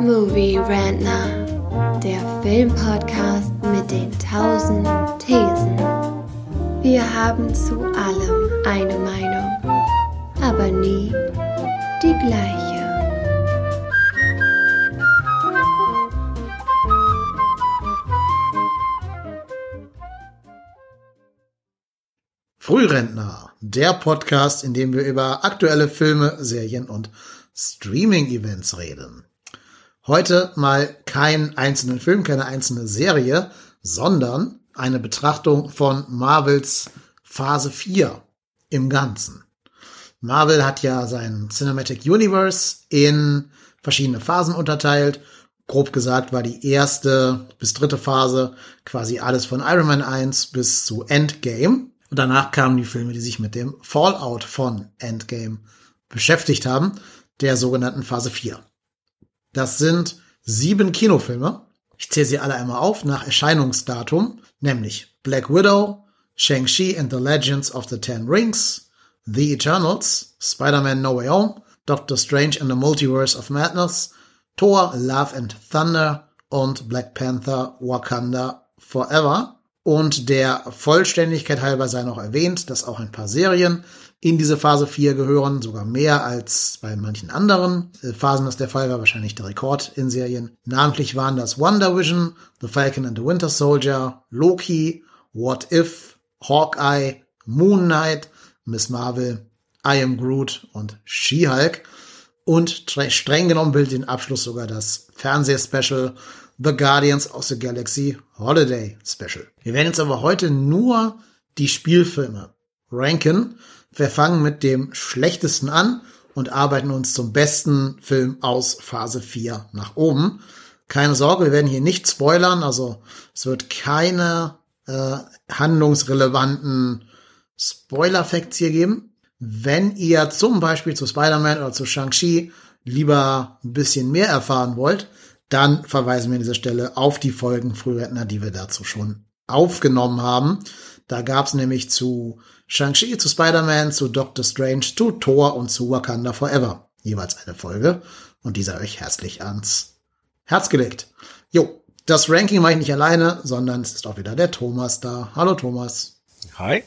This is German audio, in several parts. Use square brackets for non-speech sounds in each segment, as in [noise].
Movie Rantner, der Filmpodcast mit den tausend Thesen. Wir haben zu allem eine Meinung, aber nie die gleiche. Frührentner, der Podcast, in dem wir über aktuelle Filme, Serien und Streaming-Events reden. Heute mal keinen einzelnen Film, keine einzelne Serie, sondern eine Betrachtung von Marvels Phase 4 im Ganzen. Marvel hat ja sein Cinematic Universe in verschiedene Phasen unterteilt. Grob gesagt war die erste bis dritte Phase quasi alles von Iron Man 1 bis zu Endgame. Und danach kamen die Filme, die sich mit dem Fallout von Endgame beschäftigt haben der sogenannten Phase 4. Das sind sieben Kinofilme. Ich zähle sie alle einmal auf nach Erscheinungsdatum, nämlich Black Widow, Shang-Chi and the Legends of the Ten Rings, The Eternals, Spider-Man No Way Home, Doctor Strange and the Multiverse of Madness, Thor, Love and Thunder und Black Panther Wakanda Forever. Und der Vollständigkeit halber sei noch erwähnt, dass auch ein paar Serien in diese Phase 4 gehören, sogar mehr als bei manchen anderen äh, Phasen das der Fall war, wahrscheinlich der Rekord in Serien. Namentlich waren das Wonder Vision, The Falcon and the Winter Soldier, Loki, What If, Hawkeye, Moon Knight, Miss Marvel, I Am Groot und She-Hulk. Und streng genommen bildet den Abschluss sogar das Fernsehspecial The Guardians of the Galaxy Holiday Special. Wir werden jetzt aber heute nur die Spielfilme ranken. Wir fangen mit dem schlechtesten an und arbeiten uns zum besten Film aus Phase 4 nach oben. Keine Sorge, wir werden hier nicht spoilern, also es wird keine äh, handlungsrelevanten Spoiler-Facts hier geben. Wenn ihr zum Beispiel zu Spider-Man oder zu Shang-Chi lieber ein bisschen mehr erfahren wollt, dann verweisen wir an dieser Stelle auf die Folgen Frührentner, die wir dazu schon aufgenommen haben. Da gab es nämlich zu Shang-Chi, zu Spider-Man, zu Doctor Strange, zu Thor und zu Wakanda Forever jeweils eine Folge. Und die sei euch herzlich ans Herz gelegt. Jo, das Ranking mache ich nicht alleine, sondern es ist auch wieder der Thomas da. Hallo Thomas. Hi.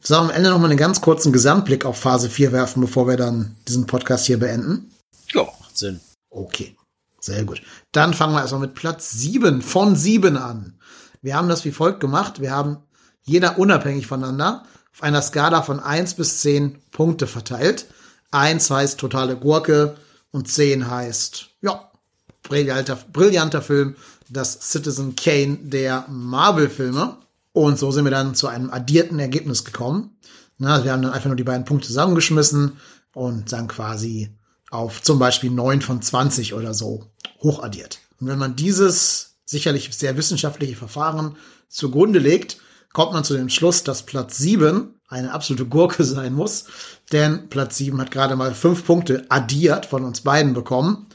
Sollen wir am Ende noch mal einen ganz kurzen Gesamtblick auf Phase 4 werfen, bevor wir dann diesen Podcast hier beenden? Ja, macht Sinn. Okay. Sehr gut. Dann fangen wir erstmal mit Platz 7 von 7 an. Wir haben das wie folgt gemacht. Wir haben jeder unabhängig voneinander auf einer Skala von 1 bis 10 Punkte verteilt. 1 heißt totale Gurke und 10 heißt, ja, brillanter, brillanter Film, das Citizen Kane der Marvel-Filme. Und so sind wir dann zu einem addierten Ergebnis gekommen. Na, wir haben dann einfach nur die beiden Punkte zusammengeschmissen und dann quasi auf zum Beispiel 9 von 20 oder so hochaddiert. Und wenn man dieses sicherlich sehr wissenschaftliche Verfahren zugrunde legt, kommt man zu dem Schluss, dass Platz 7 eine absolute Gurke [laughs] sein muss, denn Platz 7 hat gerade mal fünf Punkte addiert von uns beiden bekommen.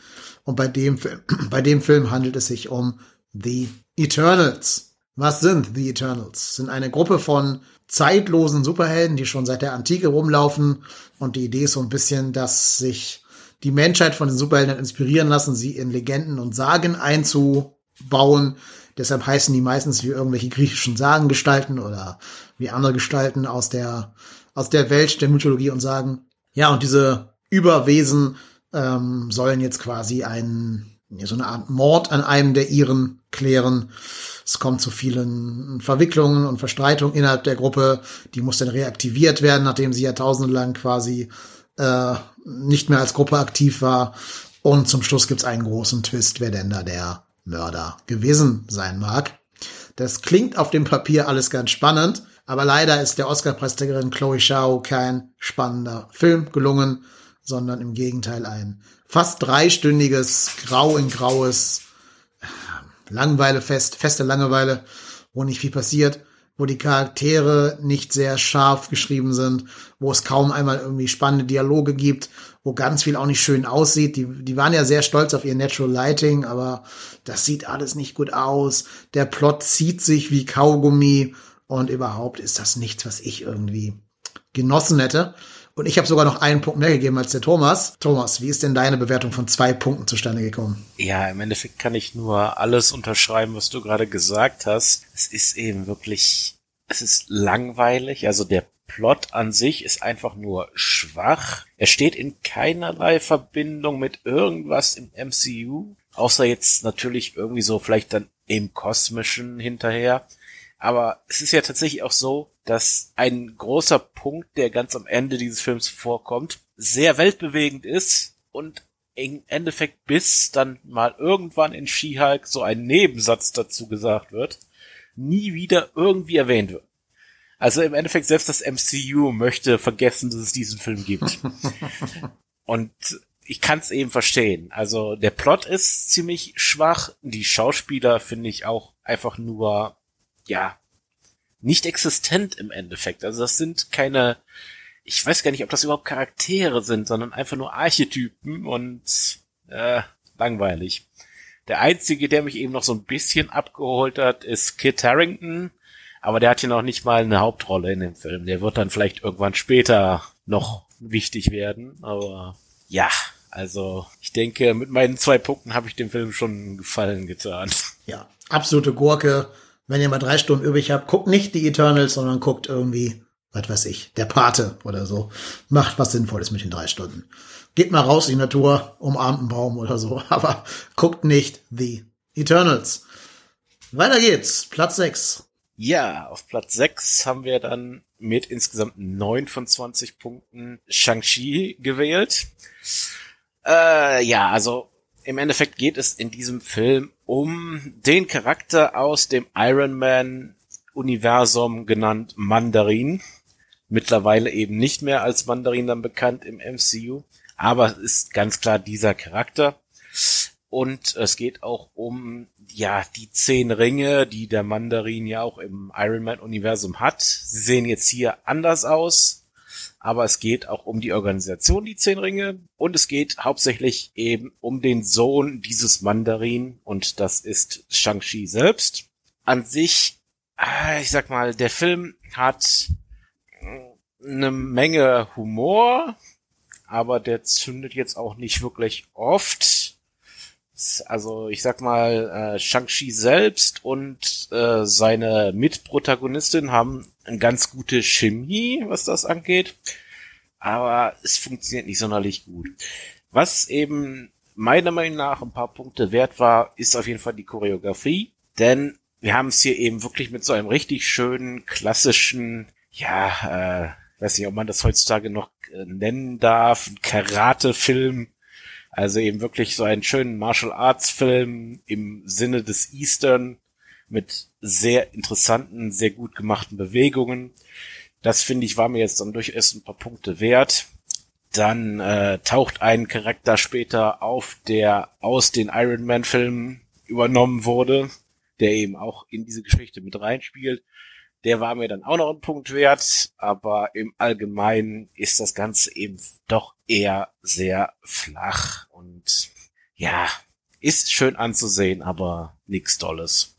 Und bei dem, [clears throat] bei dem Film handelt es sich um The Eternals. Was sind The Eternals? Sind eine Gruppe von zeitlosen Superhelden, die schon seit der Antike rumlaufen. Und die Idee ist so ein bisschen, dass sich die Menschheit von den Superhelden inspirieren lassen, sie in Legenden und Sagen einzubauen. Deshalb heißen die meistens wie irgendwelche griechischen Sagengestalten oder wie andere Gestalten aus der, aus der Welt der Mythologie und Sagen. Ja, und diese Überwesen ähm, sollen jetzt quasi einen, so eine Art Mord an einem der ihren klären. Es kommt zu vielen Verwicklungen und Verstreitungen innerhalb der Gruppe. Die muss dann reaktiviert werden, nachdem sie jahrtausendelang quasi äh, nicht mehr als Gruppe aktiv war. Und zum Schluss gibt's einen großen Twist, wer denn da der Mörder gewesen sein mag. Das klingt auf dem Papier alles ganz spannend, aber leider ist der Oscar-Preisträgerin Chloe Shao kein spannender Film gelungen, sondern im Gegenteil ein fast dreistündiges, grau in graues äh, Langeweile fest, feste Langeweile, wo nicht viel passiert wo die Charaktere nicht sehr scharf geschrieben sind, wo es kaum einmal irgendwie spannende Dialoge gibt, wo ganz viel auch nicht schön aussieht. Die, die waren ja sehr stolz auf ihr Natural Lighting, aber das sieht alles nicht gut aus. Der Plot zieht sich wie Kaugummi und überhaupt ist das nichts, was ich irgendwie genossen hätte. Und ich habe sogar noch einen Punkt mehr gegeben als der Thomas. Thomas, wie ist denn deine Bewertung von zwei Punkten zustande gekommen? Ja, im Endeffekt kann ich nur alles unterschreiben, was du gerade gesagt hast. Es ist eben wirklich, es ist langweilig. Also der Plot an sich ist einfach nur schwach. Er steht in keinerlei Verbindung mit irgendwas im MCU. Außer jetzt natürlich irgendwie so vielleicht dann im Kosmischen hinterher. Aber es ist ja tatsächlich auch so, dass ein großer Punkt, der ganz am Ende dieses Films vorkommt, sehr weltbewegend ist und im Endeffekt bis dann mal irgendwann in She-Hulk so ein Nebensatz dazu gesagt wird, nie wieder irgendwie erwähnt wird. Also im Endeffekt selbst das MCU möchte vergessen, dass es diesen Film gibt. [laughs] und ich kann es eben verstehen. Also der Plot ist ziemlich schwach, die Schauspieler finde ich auch einfach nur ja, nicht existent im Endeffekt. Also das sind keine, ich weiß gar nicht, ob das überhaupt Charaktere sind, sondern einfach nur Archetypen und äh, langweilig. Der einzige, der mich eben noch so ein bisschen abgeholt hat, ist Kit Harrington, aber der hat hier noch nicht mal eine Hauptrolle in dem Film. Der wird dann vielleicht irgendwann später noch wichtig werden, aber ja, also ich denke, mit meinen zwei Punkten habe ich dem Film schon einen Gefallen getan. Ja, absolute Gurke wenn ihr mal drei Stunden übrig habt, guckt nicht die Eternals, sondern guckt irgendwie, was weiß ich, der Pate oder so. Macht was Sinnvolles mit den drei Stunden. Geht mal raus in die Natur, umarmt einen Baum oder so, [laughs] aber guckt nicht The Eternals. Weiter geht's, Platz 6. Ja, auf Platz 6 haben wir dann mit insgesamt 9 von 20 Punkten Shang-Chi gewählt. Äh, ja, also im Endeffekt geht es in diesem Film um den Charakter aus dem Iron Man Universum genannt Mandarin. Mittlerweile eben nicht mehr als Mandarin dann bekannt im MCU. Aber ist ganz klar dieser Charakter. Und es geht auch um, ja, die zehn Ringe, die der Mandarin ja auch im Iron Man Universum hat. Sie sehen jetzt hier anders aus aber es geht auch um die Organisation, die Zehn Ringe, und es geht hauptsächlich eben um den Sohn dieses Mandarin, und das ist Shang-Chi selbst. An sich, ah, ich sag mal, der Film hat eine Menge Humor, aber der zündet jetzt auch nicht wirklich oft. Also ich sag mal, äh, Shang-Chi selbst und äh, seine Mitprotagonistin haben eine ganz gute Chemie, was das angeht. Aber es funktioniert nicht sonderlich gut. Was eben meiner Meinung nach ein paar Punkte wert war, ist auf jeden Fall die Choreografie. Denn wir haben es hier eben wirklich mit so einem richtig schönen, klassischen, ja, äh, weiß nicht, ob man das heutzutage noch äh, nennen darf, Karate-Film. Also eben wirklich so einen schönen Martial Arts Film im Sinne des Eastern mit sehr interessanten, sehr gut gemachten Bewegungen. Das finde ich war mir jetzt dann durchaus ein paar Punkte wert. Dann äh, taucht ein Charakter später auf, der aus den Iron Man Filmen übernommen wurde, der eben auch in diese Geschichte mit reinspielt. Der war mir dann auch noch ein Punkt wert, aber im Allgemeinen ist das Ganze eben doch eher sehr flach und ja, ist schön anzusehen, aber nichts Tolles.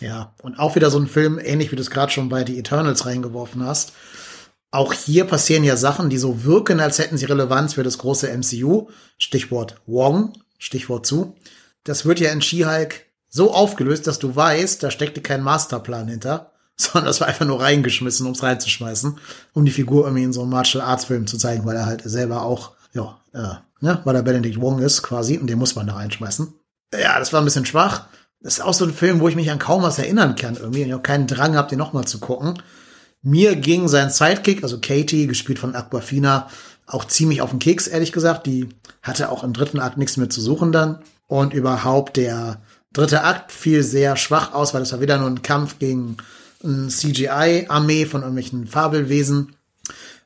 Ja, und auch wieder so ein Film, ähnlich wie du es gerade schon bei The Eternals reingeworfen hast. Auch hier passieren ja Sachen, die so wirken, als hätten sie Relevanz für das große MCU. Stichwort Wong, Stichwort zu. Das wird ja in She-Hulk so aufgelöst, dass du weißt, da steckte kein Masterplan hinter, [laughs] sondern das war einfach nur reingeschmissen, ums reinzuschmeißen, um die Figur irgendwie in so einem Martial Arts Film zu zeigen, weil er halt selber auch, ja, äh, ne, weil er Benedict Wong ist quasi und den muss man da reinschmeißen. Ja, das war ein bisschen schwach. Das ist auch so ein Film, wo ich mich an kaum was erinnern kann irgendwie. Und ich auch keinen Drang habe, den nochmal zu gucken. Mir ging sein Sidekick, also Katie, gespielt von Aquafina, auch ziemlich auf den Keks, ehrlich gesagt. Die hatte auch im dritten Akt nichts mehr zu suchen dann. Und überhaupt der dritte Akt fiel sehr schwach aus, weil das war wieder nur ein Kampf gegen CGI-Armee von irgendwelchen Fabelwesen.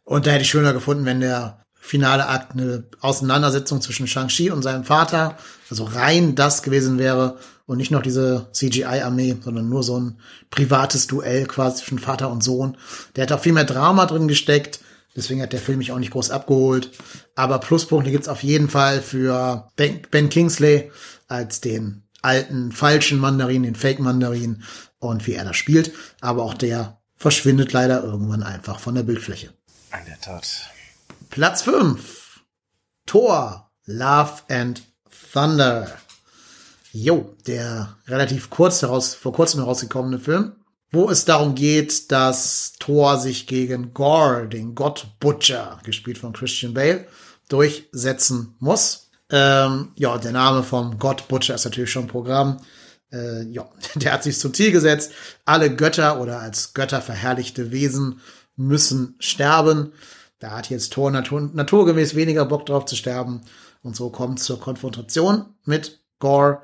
Und da hätte ich schöner gefunden, wenn der finale Akt eine Auseinandersetzung zwischen Shang-Chi und seinem Vater, also rein das gewesen wäre und nicht noch diese CGI-Armee, sondern nur so ein privates Duell quasi zwischen Vater und Sohn. Der hat auch viel mehr Drama drin gesteckt. Deswegen hat der Film mich auch nicht groß abgeholt. Aber Pluspunkte gibt's auf jeden Fall für Ben Kingsley als den alten falschen Mandarin, den Fake Mandarin und wie er das spielt. Aber auch der verschwindet leider irgendwann einfach von der Bildfläche. An der Tat. Platz 5. Thor, Love and Thunder. Jo, der relativ kurz heraus, vor kurzem herausgekommene Film, wo es darum geht, dass Thor sich gegen Gore, den Gott Butcher, gespielt von Christian Bale, durchsetzen muss. Ähm, ja, der Name vom Gott Butcher ist natürlich schon Programm. Äh, ja, [laughs] der hat sich zum Ziel gesetzt, alle Götter oder als Götter verherrlichte Wesen müssen sterben. Da hat jetzt Thor natur naturgemäß weniger Bock drauf zu sterben. Und so kommt zur Konfrontation mit Gore.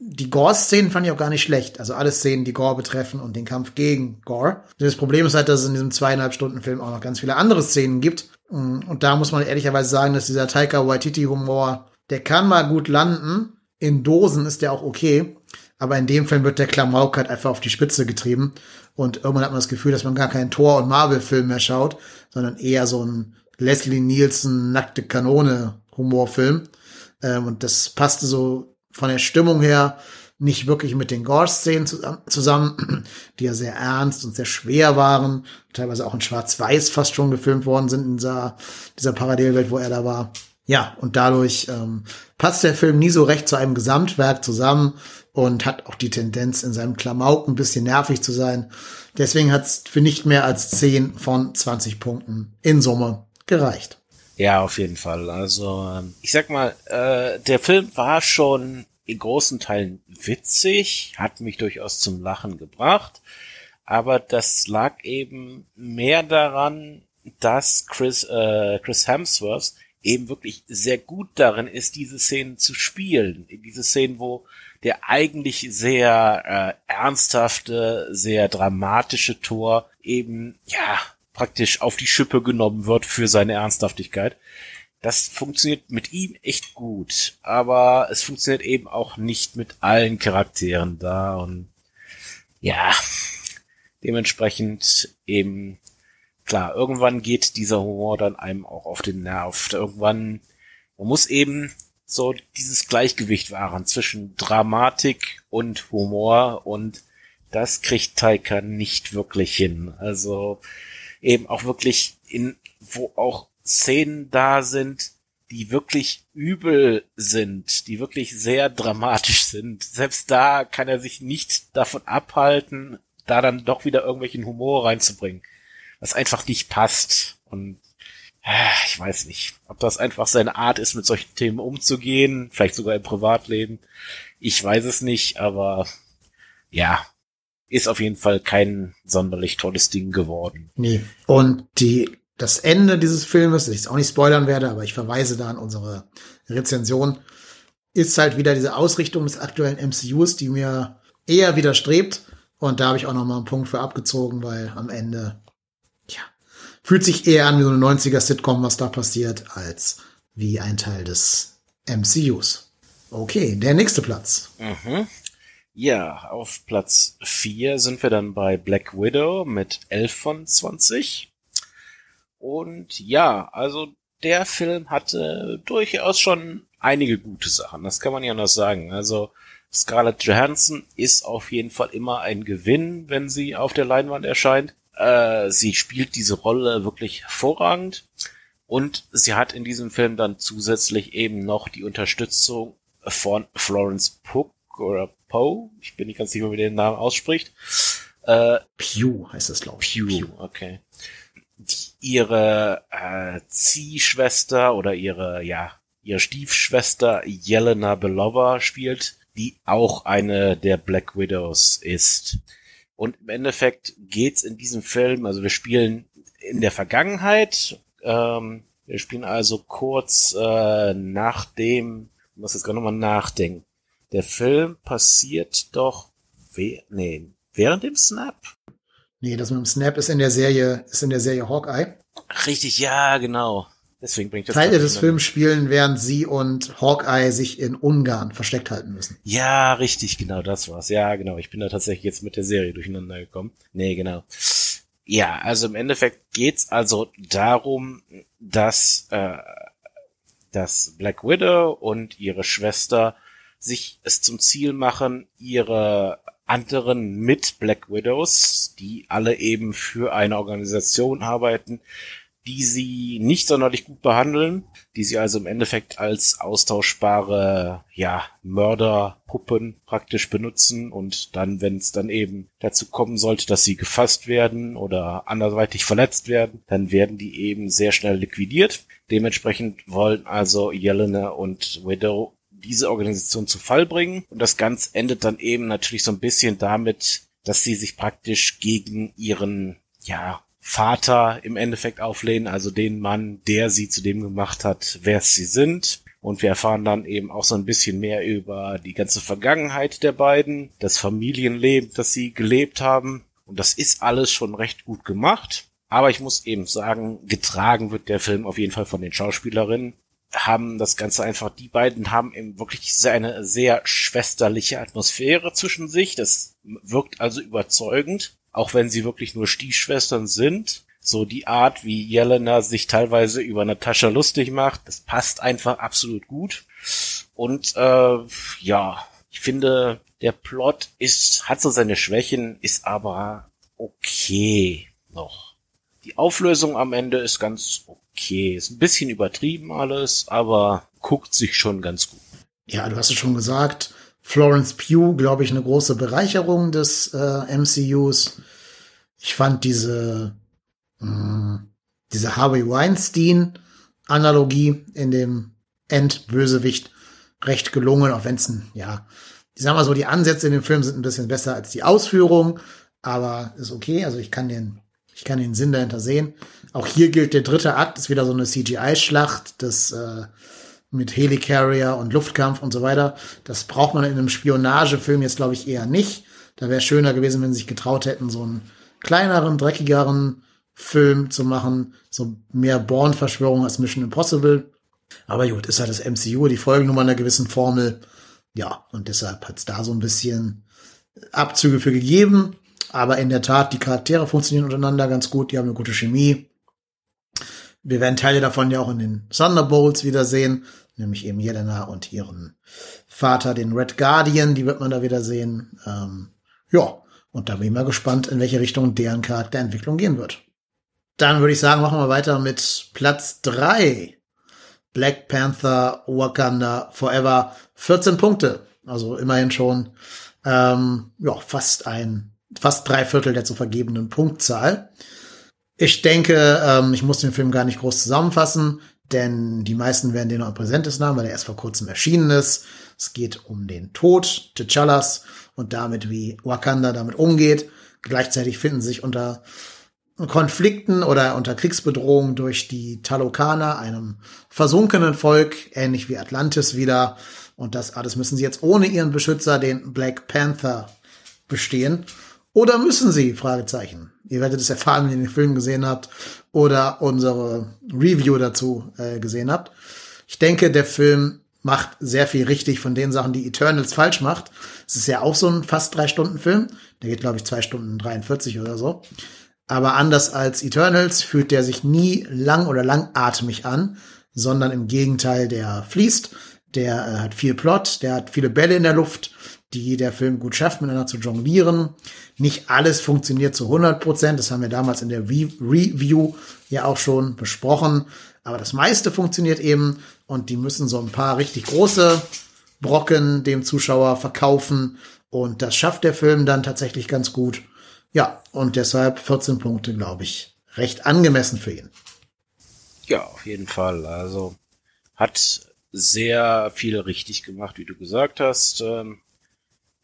Die Gore-Szenen fand ich auch gar nicht schlecht. Also alle Szenen, die Gore betreffen und den Kampf gegen Gore. Das Problem ist halt, dass es in diesem zweieinhalb Stunden Film auch noch ganz viele andere Szenen gibt. Und da muss man ehrlicherweise sagen, dass dieser Taika Waititi-Humor, der kann mal gut landen. In Dosen ist der auch okay. Aber in dem Film wird der Klamauk halt einfach auf die Spitze getrieben. Und irgendwann hat man das Gefühl, dass man gar keinen Tor- und Marvel-Film mehr schaut, sondern eher so ein Leslie Nielsen nackte Kanone Humorfilm. Ähm, und das passte so von der Stimmung her nicht wirklich mit den Gore-Szenen zusammen, [clears throat] die ja sehr ernst und sehr schwer waren, teilweise auch in Schwarz-Weiß fast schon gefilmt worden sind in dieser, dieser Parallelwelt, wo er da war. Ja, und dadurch ähm, passt der Film nie so recht zu einem Gesamtwerk zusammen und hat auch die Tendenz, in seinem Klamauk ein bisschen nervig zu sein. Deswegen hat es für nicht mehr als 10 von 20 Punkten in Summe gereicht. Ja, auf jeden Fall. Also, ähm, ich sag mal, äh, der Film war schon in großen Teilen witzig, hat mich durchaus zum Lachen gebracht, aber das lag eben mehr daran, dass Chris, äh, Chris Hemsworth eben wirklich sehr gut darin ist, diese Szenen zu spielen. Diese Szenen, wo der eigentlich sehr äh, ernsthafte, sehr dramatische Tor eben, ja, praktisch auf die Schippe genommen wird für seine Ernsthaftigkeit. Das funktioniert mit ihm echt gut, aber es funktioniert eben auch nicht mit allen Charakteren da und ja, dementsprechend eben klar, irgendwann geht dieser Humor dann einem auch auf den Nerv. Irgendwann, man muss eben so dieses Gleichgewicht wahren zwischen Dramatik und Humor und das kriegt Taika nicht wirklich hin. Also eben auch wirklich in, wo auch Szenen da sind, die wirklich übel sind, die wirklich sehr dramatisch sind. Selbst da kann er sich nicht davon abhalten, da dann doch wieder irgendwelchen Humor reinzubringen was einfach nicht passt. Und ich weiß nicht, ob das einfach seine Art ist, mit solchen Themen umzugehen, vielleicht sogar im Privatleben. Ich weiß es nicht, aber ja, ist auf jeden Fall kein sonderlich tolles Ding geworden. Nee. Und die, das Ende dieses Filmes, das ich es auch nicht spoilern werde, aber ich verweise da an unsere Rezension, ist halt wieder diese Ausrichtung des aktuellen MCUs, die mir eher widerstrebt. Und da habe ich auch noch mal einen Punkt für abgezogen, weil am Ende fühlt sich eher an wie so eine 90er-Sitcom, was da passiert, als wie ein Teil des MCUs. Okay, der nächste Platz. Mhm. Ja, auf Platz 4 sind wir dann bei Black Widow mit 11 von 20. Und ja, also der Film hatte durchaus schon einige gute Sachen. Das kann man ja noch sagen. Also Scarlett Johansson ist auf jeden Fall immer ein Gewinn, wenn sie auf der Leinwand erscheint. Äh, sie spielt diese Rolle wirklich hervorragend. Und sie hat in diesem Film dann zusätzlich eben noch die Unterstützung von Florence Pugh oder Poe. Ich bin nicht ganz sicher, wie man den Namen ausspricht. Äh, Pew heißt es, glaube ich. Pew, Pew, okay. Die, ihre äh, Ziehschwester oder ihre, ja, ihre Stiefschwester Jelena Belova spielt, die auch eine der Black Widows ist. Und im Endeffekt geht's in diesem Film, also wir spielen in der Vergangenheit, ähm, wir spielen also kurz äh, nach dem, ich muss jetzt gerade nochmal nachdenken. Der Film passiert doch, we nee, während dem Snap. Nee, das mit dem Snap ist in der Serie, ist in der Serie Hawkeye. Richtig, ja, genau. Deswegen bringt das Teile des Films spielen, während sie und Hawkeye sich in Ungarn versteckt halten müssen. Ja, richtig, genau, das war's. Ja, genau. Ich bin da tatsächlich jetzt mit der Serie durcheinander gekommen. Nee, genau. Ja, also im Endeffekt geht's also darum, dass, äh, dass Black Widow und ihre Schwester sich es zum Ziel machen, ihre anderen mit Black Widows, die alle eben für eine Organisation arbeiten, die sie nicht sonderlich gut behandeln, die sie also im Endeffekt als austauschbare, ja, Mörderpuppen praktisch benutzen und dann, wenn es dann eben dazu kommen sollte, dass sie gefasst werden oder anderweitig verletzt werden, dann werden die eben sehr schnell liquidiert. Dementsprechend wollen also Jelena und Widow diese Organisation zu Fall bringen und das Ganze endet dann eben natürlich so ein bisschen damit, dass sie sich praktisch gegen ihren, ja, Vater im Endeffekt auflehnen, also den Mann, der sie zu dem gemacht hat, wer sie sind. Und wir erfahren dann eben auch so ein bisschen mehr über die ganze Vergangenheit der beiden, das Familienleben, das sie gelebt haben. Und das ist alles schon recht gut gemacht. Aber ich muss eben sagen, getragen wird der Film auf jeden Fall von den Schauspielerinnen. Haben das Ganze einfach, die beiden haben eben wirklich eine sehr schwesterliche Atmosphäre zwischen sich. Das wirkt also überzeugend auch wenn sie wirklich nur Stiefschwestern sind. So die Art, wie Jelena sich teilweise über Natascha lustig macht, das passt einfach absolut gut. Und äh, ja, ich finde, der Plot ist, hat so seine Schwächen, ist aber okay noch. Die Auflösung am Ende ist ganz okay. Ist ein bisschen übertrieben alles, aber guckt sich schon ganz gut. Ja, du hast es schon gesagt. Florence Pugh, glaube ich, eine große Bereicherung des äh, MCUs. Ich fand diese, mh, äh, diese Harvey Weinstein-Analogie in dem Endbösewicht recht gelungen, auch wenn es ein, ja, ich sag mal so, die Ansätze in dem Film sind ein bisschen besser als die Ausführung, aber ist okay. Also ich kann den, ich kann den Sinn dahinter sehen. Auch hier gilt der dritte Akt, ist wieder so eine CGI-Schlacht, das äh, mit Helicarrier und Luftkampf und so weiter. Das braucht man in einem Spionagefilm jetzt, glaube ich, eher nicht. Da wäre schöner gewesen, wenn sie sich getraut hätten, so einen kleineren, dreckigeren Film zu machen. So mehr Born-Verschwörung als Mission Impossible. Aber gut, ist halt das MCU, die folgen nur mal einer gewissen Formel. Ja, und deshalb hat es da so ein bisschen Abzüge für gegeben. Aber in der Tat, die Charaktere funktionieren untereinander ganz gut, die haben eine gute Chemie. Wir werden Teile davon ja auch in den Thunderbolts wiedersehen, nämlich eben Jelena und ihren Vater, den Red Guardian, die wird man da wieder sehen. Ähm, ja, und da bin ich mal gespannt, in welche Richtung deren Charakterentwicklung gehen wird. Dann würde ich sagen, machen wir weiter mit Platz drei. Black Panther Wakanda Forever 14 Punkte. Also immerhin schon ähm, ja, fast ein, fast drei Viertel der zu vergebenen Punktzahl. Ich denke, ähm, ich muss den Film gar nicht groß zusammenfassen, denn die meisten werden den noch am präsentesten haben, weil er erst vor kurzem erschienen ist. Es geht um den Tod T'Challas und damit, wie Wakanda damit umgeht. Gleichzeitig finden sich unter Konflikten oder unter Kriegsbedrohung durch die Talokaner, einem versunkenen Volk, ähnlich wie Atlantis wieder. Und das alles müssen sie jetzt ohne ihren Beschützer, den Black Panther, bestehen. Oder müssen sie? Fragezeichen. Ihr werdet es erfahren, wenn ihr den Film gesehen habt oder unsere Review dazu äh, gesehen habt. Ich denke, der Film macht sehr viel richtig von den Sachen, die Eternals falsch macht. Es ist ja auch so ein fast drei Stunden Film. Der geht, glaube ich, zwei Stunden 43 oder so. Aber anders als Eternals fühlt der sich nie lang oder langatmig an, sondern im Gegenteil, der fließt, der äh, hat viel Plot, der hat viele Bälle in der Luft, die der Film gut schafft, miteinander zu jonglieren. Nicht alles funktioniert zu 100 Prozent. Das haben wir damals in der Re Review ja auch schon besprochen. Aber das meiste funktioniert eben und die müssen so ein paar richtig große Brocken dem Zuschauer verkaufen. Und das schafft der Film dann tatsächlich ganz gut. Ja, und deshalb 14 Punkte, glaube ich, recht angemessen für ihn. Ja, auf jeden Fall. Also hat sehr viel richtig gemacht, wie du gesagt hast. Ähm,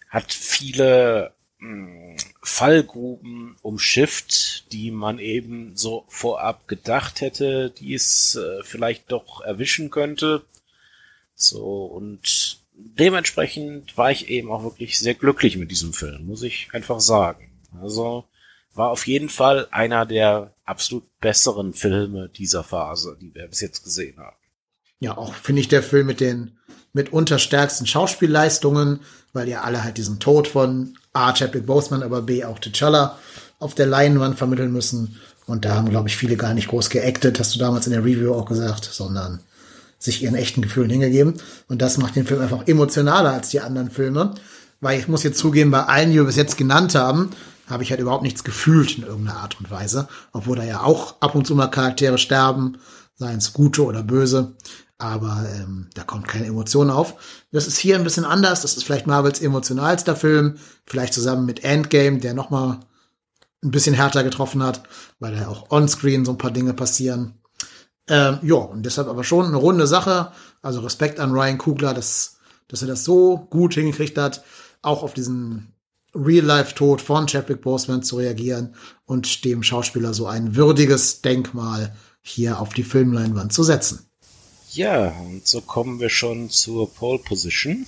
hat viele hm, Fallgruben umschifft, die man eben so vorab gedacht hätte, die es äh, vielleicht doch erwischen könnte. So, und dementsprechend war ich eben auch wirklich sehr glücklich mit diesem Film, muss ich einfach sagen. Also war auf jeden Fall einer der absolut besseren Filme dieser Phase, die wir bis jetzt gesehen haben. Ja, auch finde ich der Film mit den mitunter stärksten Schauspielleistungen, weil ja alle halt diesen Tod von A. Chadwick Boseman, aber B. auch T'Challa auf der Leinwand vermitteln müssen. Und da haben, glaube ich, viele gar nicht groß geactet, hast du damals in der Review auch gesagt, sondern sich ihren echten Gefühlen hingegeben. Und das macht den Film einfach emotionaler als die anderen Filme. Weil ich muss jetzt zugeben, bei allen, die wir bis jetzt genannt haben, habe ich halt überhaupt nichts gefühlt in irgendeiner Art und Weise, obwohl da ja auch ab und zu mal Charaktere sterben, seien es gute oder böse, aber ähm, da kommt keine Emotion auf. Das ist hier ein bisschen anders, das ist vielleicht Marvels emotionalster Film, vielleicht zusammen mit Endgame, der noch mal ein bisschen härter getroffen hat, weil da auch onscreen so ein paar Dinge passieren. Ähm, ja, und deshalb aber schon eine runde Sache. Also Respekt an Ryan Kugler, dass, dass er das so gut hingekriegt hat, auch auf diesen Real-Life-Tod von Chadwick Boseman zu reagieren und dem Schauspieler so ein würdiges Denkmal hier auf die Filmleinwand zu setzen. Ja, und so kommen wir schon zur Pole Position.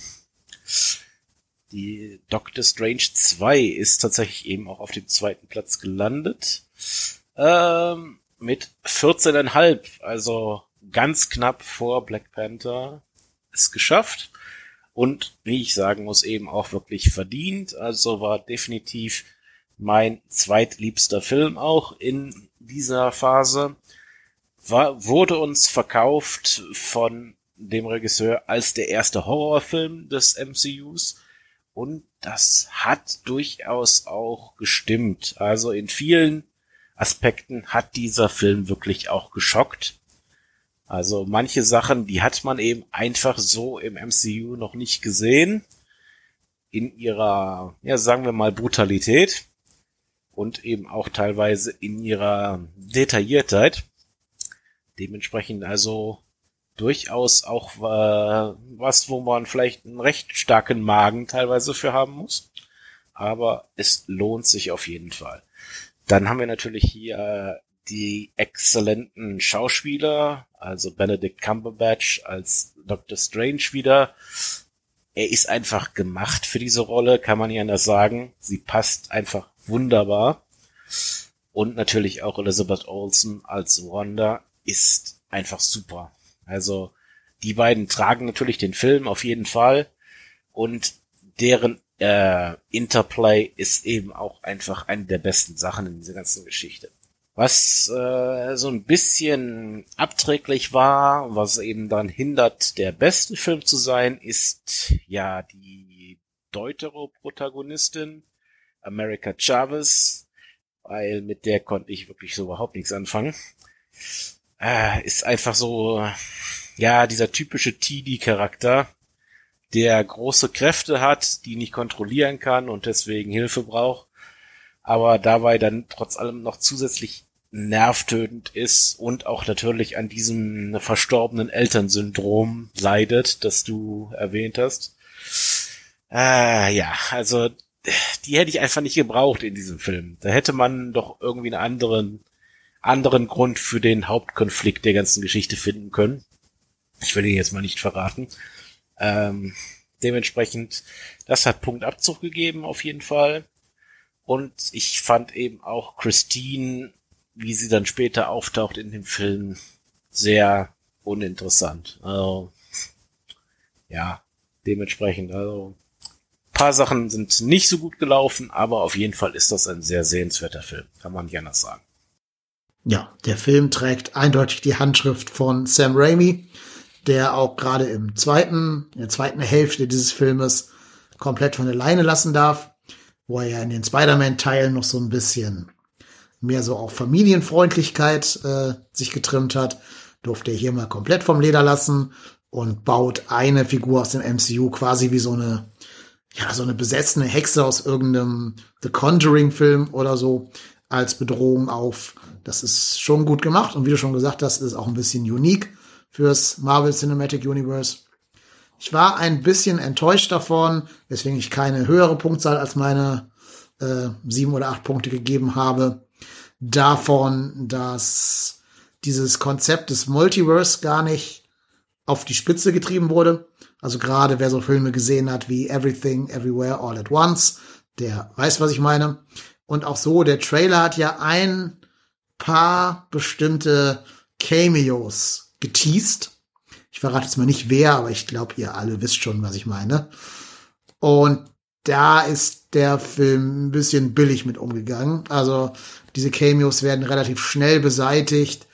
Die Doctor Strange 2 ist tatsächlich eben auch auf dem zweiten Platz gelandet. Ähm, mit 14,5, also ganz knapp vor Black Panther, ist geschafft und wie ich sagen muss, eben auch wirklich verdient. Also war definitiv mein zweitliebster Film auch in dieser Phase. War, wurde uns verkauft von dem Regisseur als der erste Horrorfilm des MCUs. Und das hat durchaus auch gestimmt. Also in vielen Aspekten hat dieser Film wirklich auch geschockt. Also manche Sachen, die hat man eben einfach so im MCU noch nicht gesehen. In ihrer, ja, sagen wir mal, Brutalität. Und eben auch teilweise in ihrer Detailliertheit. Dementsprechend also durchaus auch äh, was, wo man vielleicht einen recht starken Magen teilweise für haben muss. Aber es lohnt sich auf jeden Fall. Dann haben wir natürlich hier die exzellenten Schauspieler, also Benedict Cumberbatch als Dr. Strange wieder. Er ist einfach gemacht für diese Rolle, kann man ja anders sagen. Sie passt einfach wunderbar. Und natürlich auch Elizabeth Olsen als Wanda ist einfach super. Also die beiden tragen natürlich den Film auf jeden Fall und deren äh, Interplay ist eben auch einfach eine der besten Sachen in dieser ganzen Geschichte. Was äh, so ein bisschen abträglich war, was eben dann hindert, der beste Film zu sein, ist ja die deutere Protagonistin, America Chavez, weil mit der konnte ich wirklich so überhaupt nichts anfangen. Äh, ist einfach so, ja, dieser typische TD-Charakter, der große Kräfte hat, die nicht kontrollieren kann und deswegen Hilfe braucht, aber dabei dann trotz allem noch zusätzlich nervtötend ist und auch natürlich an diesem verstorbenen Elternsyndrom leidet, das du erwähnt hast. Äh, ja, also die hätte ich einfach nicht gebraucht in diesem Film. Da hätte man doch irgendwie einen anderen, anderen Grund für den Hauptkonflikt der ganzen Geschichte finden können. Ich will ihn jetzt mal nicht verraten. Ähm, dementsprechend, das hat Punktabzug gegeben auf jeden Fall. Und ich fand eben auch Christine wie sie dann später auftaucht in dem Film, sehr uninteressant. Also, ja, dementsprechend, also, paar Sachen sind nicht so gut gelaufen, aber auf jeden Fall ist das ein sehr sehenswerter Film. Kann man nicht anders sagen. Ja, der Film trägt eindeutig die Handschrift von Sam Raimi, der auch gerade im zweiten, in der zweiten Hälfte dieses Filmes komplett von der Leine lassen darf, wo er ja in den Spider-Man-Teilen noch so ein bisschen mehr so auf Familienfreundlichkeit äh, sich getrimmt hat, durfte er hier mal komplett vom Leder lassen und baut eine Figur aus dem MCU quasi wie so eine, ja, so eine besessene Hexe aus irgendeinem The Conjuring-Film oder so als Bedrohung auf. Das ist schon gut gemacht und wie du schon gesagt hast, ist auch ein bisschen unique fürs Marvel Cinematic Universe. Ich war ein bisschen enttäuscht davon, weswegen ich keine höhere Punktzahl als meine äh, sieben oder acht Punkte gegeben habe davon, dass dieses Konzept des Multiverse gar nicht auf die Spitze getrieben wurde. Also gerade wer so Filme gesehen hat wie Everything, Everywhere, All at Once, der weiß, was ich meine. Und auch so, der Trailer hat ja ein paar bestimmte Cameos geteased. Ich verrate jetzt mal nicht wer, aber ich glaube, ihr alle wisst schon, was ich meine. Und da ist der Film ein bisschen billig mit umgegangen. Also diese Cameos werden relativ schnell beseitigt,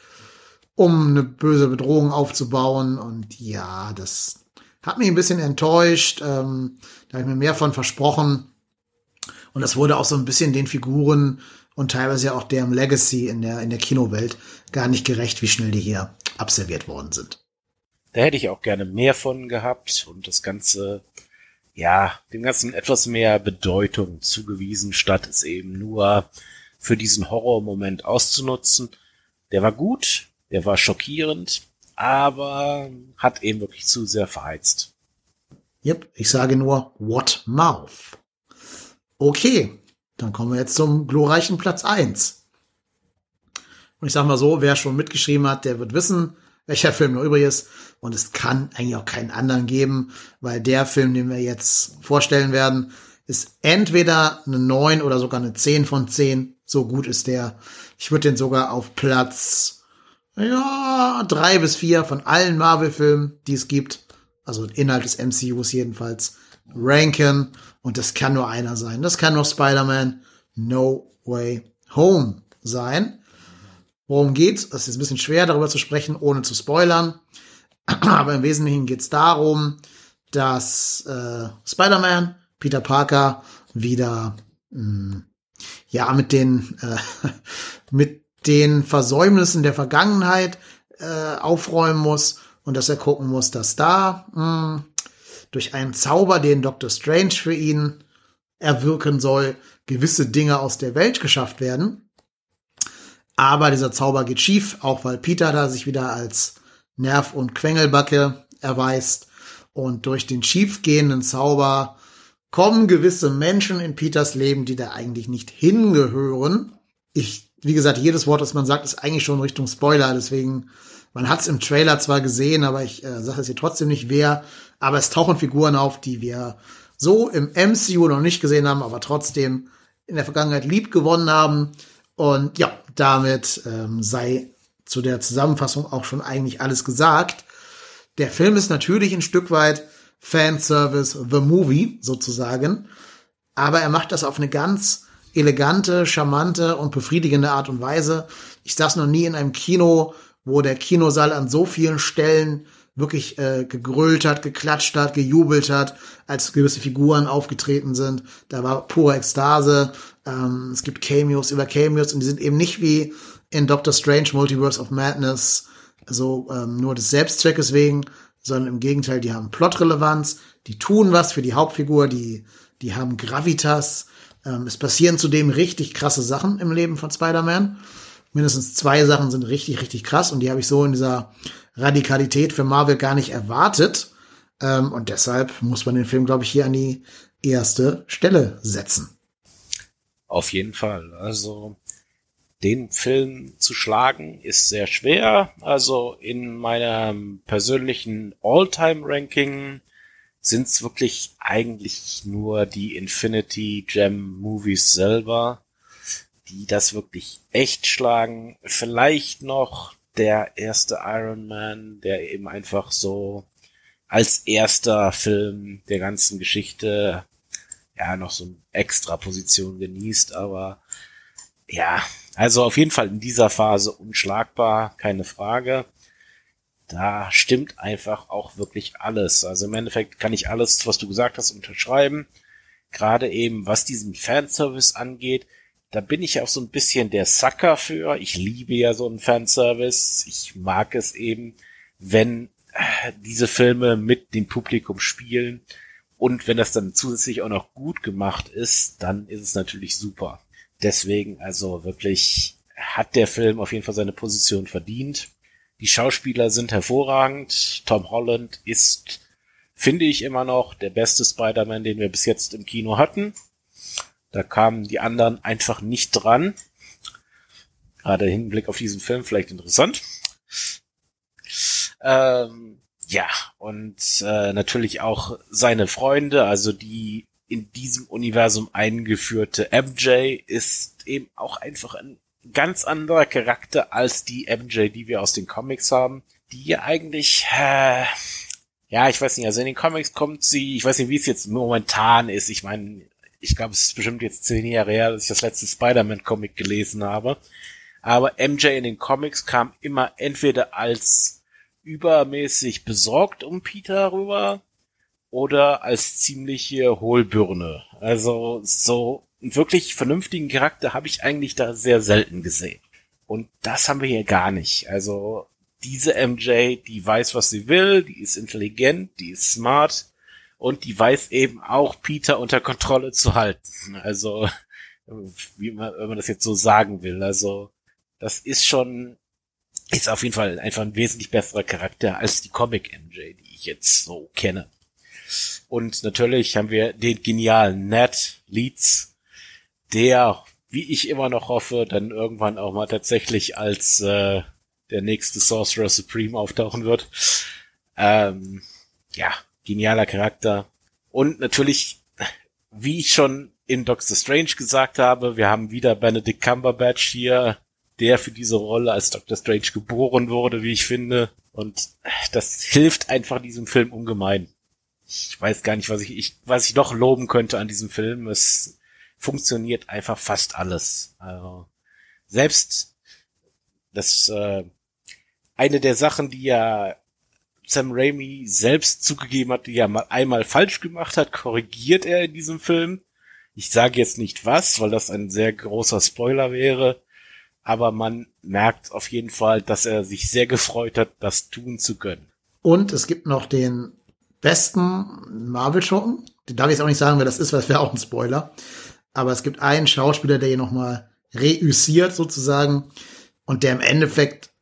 um eine böse Bedrohung aufzubauen. Und ja, das hat mich ein bisschen enttäuscht. Ähm, da habe ich mir mehr von versprochen. Und das wurde auch so ein bisschen den Figuren und teilweise auch deren Legacy in der, in der Kinowelt gar nicht gerecht, wie schnell die hier abserviert worden sind. Da hätte ich auch gerne mehr von gehabt und das Ganze, ja, dem Ganzen etwas mehr Bedeutung zugewiesen, statt es eben nur für diesen Horrormoment auszunutzen. Der war gut, der war schockierend, aber hat eben wirklich zu sehr verheizt. Yep, ich sage nur, what mouth? Okay, dann kommen wir jetzt zum glorreichen Platz eins. Und ich sag mal so, wer schon mitgeschrieben hat, der wird wissen, welcher Film noch übrig ist. Und es kann eigentlich auch keinen anderen geben, weil der Film, den wir jetzt vorstellen werden, ist entweder eine 9 oder sogar eine 10 von 10. So gut ist der. Ich würde den sogar auf Platz, ja, drei bis vier von allen Marvel-Filmen, die es gibt, also Inhalt des MCUs jedenfalls, ranken. Und das kann nur einer sein. Das kann nur Spider-Man No Way Home sein. Worum geht's? Das ist ein bisschen schwer, darüber zu sprechen, ohne zu spoilern. [clears throat] Aber im Wesentlichen geht's darum, dass äh, Spider-Man, Peter Parker, wieder mh, hm, ja mit den äh, [laughs] mit den Versäumnissen der Vergangenheit äh, aufräumen muss und dass er gucken muss, dass da mh, hm, durch einen Zauber, den Dr. Strange für ihn erwirken soll, gewisse Dinge aus der Welt geschafft werden. Aber dieser Zauber geht schief, auch weil Peter da sich wieder als Nerv- und Quengelbacke erweist. Und durch den schiefgehenden Zauber kommen gewisse Menschen in Peters Leben, die da eigentlich nicht hingehören. Ich, wie gesagt, jedes Wort, das man sagt, ist eigentlich schon Richtung Spoiler. Deswegen, man hat es im Trailer zwar gesehen, aber ich äh, sage es hier trotzdem nicht, wer aber es tauchen Figuren auf, die wir so im MCU noch nicht gesehen haben, aber trotzdem in der Vergangenheit lieb gewonnen haben. Und ja, damit ähm, sei zu der Zusammenfassung auch schon eigentlich alles gesagt. Der Film ist natürlich ein Stück weit Fanservice, The Movie sozusagen, aber er macht das auf eine ganz elegante, charmante und befriedigende Art und Weise. Ich saß noch nie in einem Kino, wo der Kinosaal an so vielen Stellen wirklich äh, gegrölt hat, geklatscht hat, gejubelt hat, als gewisse Figuren aufgetreten sind. Da war pure Ekstase. Ähm, es gibt Cameos über Cameos und die sind eben nicht wie in Doctor Strange Multiverse of Madness so ähm, nur des Selbstzweckes wegen, sondern im Gegenteil, die haben Plotrelevanz, die tun was für die Hauptfigur, die, die haben Gravitas. Ähm, es passieren zudem richtig krasse Sachen im Leben von Spider-Man. Mindestens zwei Sachen sind richtig, richtig krass und die habe ich so in dieser Radikalität für Marvel gar nicht erwartet. Ähm, und deshalb muss man den Film, glaube ich, hier an die erste Stelle setzen. Auf jeden Fall. Also den Film zu schlagen ist sehr schwer. Also in meinem persönlichen All-Time-Ranking sind es wirklich eigentlich nur die Infinity Gem Movies selber, die das wirklich echt schlagen. Vielleicht noch der erste Iron Man, der eben einfach so als erster Film der ganzen Geschichte ja noch so eine extra Position genießt, aber ja, also auf jeden Fall in dieser Phase unschlagbar, keine Frage. Da stimmt einfach auch wirklich alles. Also im Endeffekt kann ich alles, was du gesagt hast, unterschreiben. Gerade eben, was diesen Fanservice angeht, da bin ich auch so ein bisschen der Sucker für. Ich liebe ja so einen Fanservice. Ich mag es eben, wenn äh, diese Filme mit dem Publikum spielen. Und wenn das dann zusätzlich auch noch gut gemacht ist, dann ist es natürlich super. Deswegen also wirklich hat der Film auf jeden Fall seine Position verdient. Die Schauspieler sind hervorragend. Tom Holland ist, finde ich immer noch, der beste Spider-Man, den wir bis jetzt im Kino hatten. Da kamen die anderen einfach nicht dran. Gerade Hinblick auf diesen Film vielleicht interessant. Ähm, ja, und äh, natürlich auch seine Freunde, also die in diesem Universum eingeführte MJ ist eben auch einfach ein ganz anderer Charakter als die MJ, die wir aus den Comics haben, die ja eigentlich, äh, ja, ich weiß nicht, also in den Comics kommt sie, ich weiß nicht, wie es jetzt momentan ist, ich meine, ich glaube, es ist bestimmt jetzt zehn Jahre her, dass ich das letzte Spider-Man-Comic gelesen habe. Aber MJ in den Comics kam immer entweder als übermäßig besorgt um Peter rüber oder als ziemliche Hohlbirne. Also so einen wirklich vernünftigen Charakter habe ich eigentlich da sehr selten gesehen. Und das haben wir hier gar nicht. Also diese MJ, die weiß, was sie will, die ist intelligent, die ist smart und die weiß eben auch, Peter unter Kontrolle zu halten. Also, wie man, wenn man das jetzt so sagen will. Also, das ist schon, ist auf jeden Fall einfach ein wesentlich besserer Charakter als die Comic MJ, die ich jetzt so kenne. Und natürlich haben wir den genialen Ned Leeds, der, wie ich immer noch hoffe, dann irgendwann auch mal tatsächlich als äh, der nächste Sorcerer Supreme auftauchen wird. Ähm, ja, genialer Charakter. Und natürlich, wie ich schon in Doctor Strange gesagt habe, wir haben wieder Benedict Cumberbatch hier, der für diese Rolle als Doctor Strange geboren wurde, wie ich finde. Und das hilft einfach diesem Film ungemein. Ich weiß gar nicht, was ich, ich was ich noch loben könnte an diesem Film. Es funktioniert einfach fast alles. Also, selbst das äh, eine der Sachen, die ja Sam Raimi selbst zugegeben hat, die er mal einmal falsch gemacht hat, korrigiert er in diesem Film. Ich sage jetzt nicht was, weil das ein sehr großer Spoiler wäre, aber man merkt auf jeden Fall, dass er sich sehr gefreut hat, das tun zu können. Und es gibt noch den besten Marvel-Schurken. Den darf ich jetzt auch nicht sagen, wer das ist, weil es wäre auch ein Spoiler. Aber es gibt einen Schauspieler, der hier nochmal reüssiert sozusagen und der im Endeffekt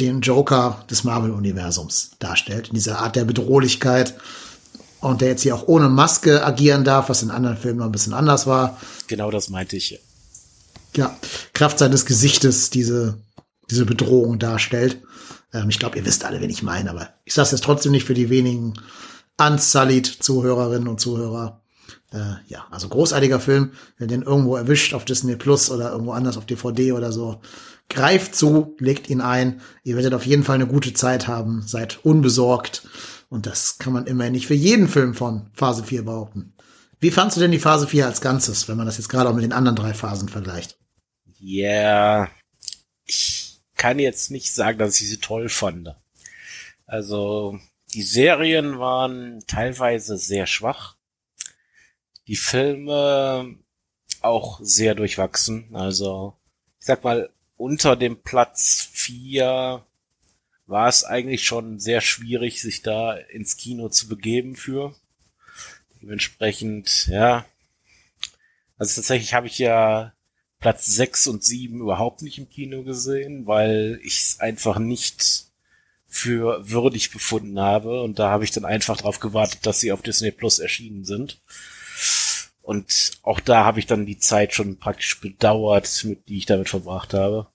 den Joker des Marvel-Universums darstellt, in dieser Art der Bedrohlichkeit. Und der jetzt hier auch ohne Maske agieren darf, was in anderen Filmen noch ein bisschen anders war. Genau das meinte ich. Ja, Kraft seines Gesichtes diese, diese Bedrohung darstellt. Ähm, ich glaube, ihr wisst alle, wen ich meine, aber ich sage es jetzt trotzdem nicht für die wenigen unsullied Zuhörerinnen und Zuhörer. Äh, ja, also großartiger Film. Wenn den irgendwo erwischt auf Disney Plus oder irgendwo anders auf DVD oder so, greift zu, legt ihn ein. Ihr werdet auf jeden Fall eine gute Zeit haben. Seid unbesorgt. Und das kann man immerhin nicht für jeden Film von Phase 4 behaupten. Wie fandst du denn die Phase 4 als Ganzes, wenn man das jetzt gerade auch mit den anderen drei Phasen vergleicht? Ja, yeah. ich kann jetzt nicht sagen, dass ich sie toll fand. Also, die Serien waren teilweise sehr schwach. Die Filme auch sehr durchwachsen. Also, ich sag mal, unter dem Platz vier war es eigentlich schon sehr schwierig, sich da ins Kino zu begeben für. Dementsprechend, ja. Also tatsächlich habe ich ja Platz sechs und sieben überhaupt nicht im Kino gesehen, weil ich es einfach nicht für würdig befunden habe. Und da habe ich dann einfach darauf gewartet, dass sie auf Disney Plus erschienen sind. Und auch da habe ich dann die Zeit schon praktisch bedauert, mit die ich damit verbracht habe.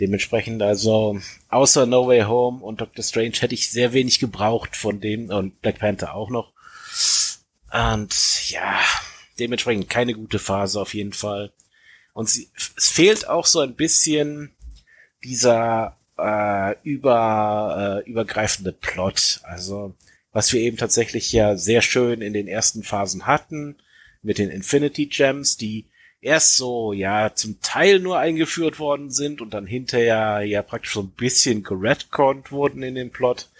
Dementsprechend also, außer No Way Home und Doctor Strange hätte ich sehr wenig gebraucht von dem und Black Panther auch noch. Und ja, dementsprechend keine gute Phase auf jeden Fall. Und sie, es fehlt auch so ein bisschen dieser äh, über, äh, übergreifende Plot. Also, was wir eben tatsächlich ja sehr schön in den ersten Phasen hatten, mit den Infinity Gems, die erst so, ja, zum Teil nur eingeführt worden sind und dann hinterher ja praktisch so ein bisschen geredconnt wurden in den Plot.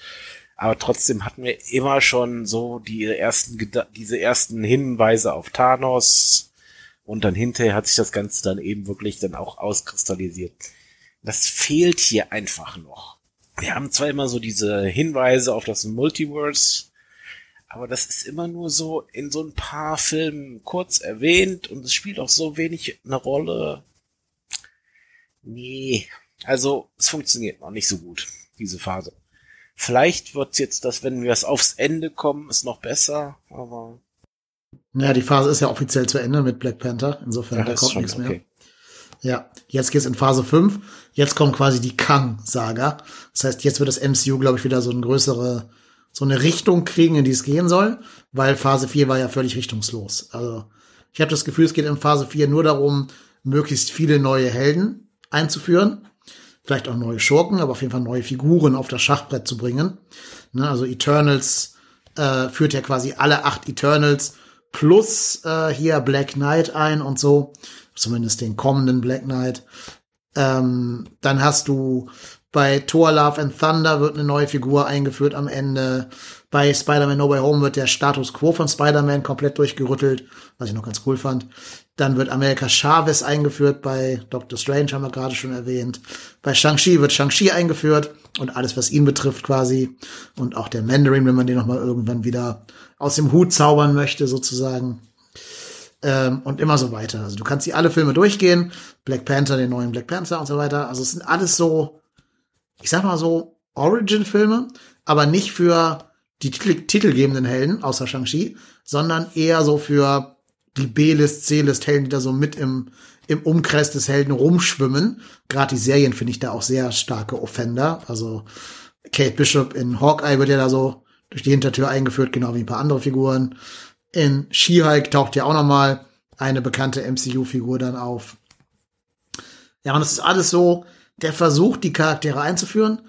Aber trotzdem hatten wir immer schon so die ersten, diese ersten Hinweise auf Thanos und dann hinterher hat sich das Ganze dann eben wirklich dann auch auskristallisiert. Das fehlt hier einfach noch. Wir haben zwar immer so diese Hinweise auf das Multiverse, aber das ist immer nur so in so ein paar Filmen kurz erwähnt und es spielt auch so wenig eine Rolle. Nee, also es funktioniert noch nicht so gut, diese Phase. Vielleicht wird's jetzt das, wenn wir es aufs Ende kommen, ist noch besser, aber. Ja, die Phase ist ja offiziell zu Ende mit Black Panther, insofern ja, da kommt nichts okay. mehr. Ja, jetzt geht's in Phase 5. Jetzt kommt quasi die Kang-Saga. Das heißt, jetzt wird das MCU, glaube ich, wieder so eine größere so eine Richtung kriegen, in die es gehen soll, weil Phase 4 war ja völlig richtungslos. Also ich habe das Gefühl, es geht in Phase 4 nur darum, möglichst viele neue Helden einzuführen. Vielleicht auch neue Schurken, aber auf jeden Fall neue Figuren auf das Schachbrett zu bringen. Ne, also Eternals äh, führt ja quasi alle acht Eternals plus äh, hier Black Knight ein und so. Zumindest den kommenden Black Knight. Ähm, dann hast du Bei Thor Love and Thunder wird eine neue Figur eingeführt am Ende. Bei Spider-Man No Way Home wird der Status Quo von Spider-Man komplett durchgerüttelt, was ich noch ganz cool fand. Dann wird America Chavez eingeführt bei Doctor Strange, haben wir gerade schon erwähnt. Bei Shang-Chi wird Shang-Chi eingeführt und alles, was ihn betrifft quasi. Und auch der Mandarin, wenn man den nochmal irgendwann wieder aus dem Hut zaubern möchte, sozusagen. Ähm, und immer so weiter. Also du kannst die alle Filme durchgehen. Black Panther, den neuen Black Panther und so weiter. Also es sind alles so, ich sag mal so, Origin-Filme, aber nicht für die Titel titelgebenden Helden, außer Shang-Chi, sondern eher so für die B-List, C-List Helden, die da so mit im, im Umkreis des Helden rumschwimmen. Gerade die Serien finde ich da auch sehr starke Offender. Also Kate Bishop in Hawkeye wird ja da so durch die Hintertür eingeführt, genau wie ein paar andere Figuren. In She-Hulk taucht ja auch noch mal eine bekannte MCU-Figur dann auf. Ja, und es ist alles so der Versuch, die Charaktere einzuführen.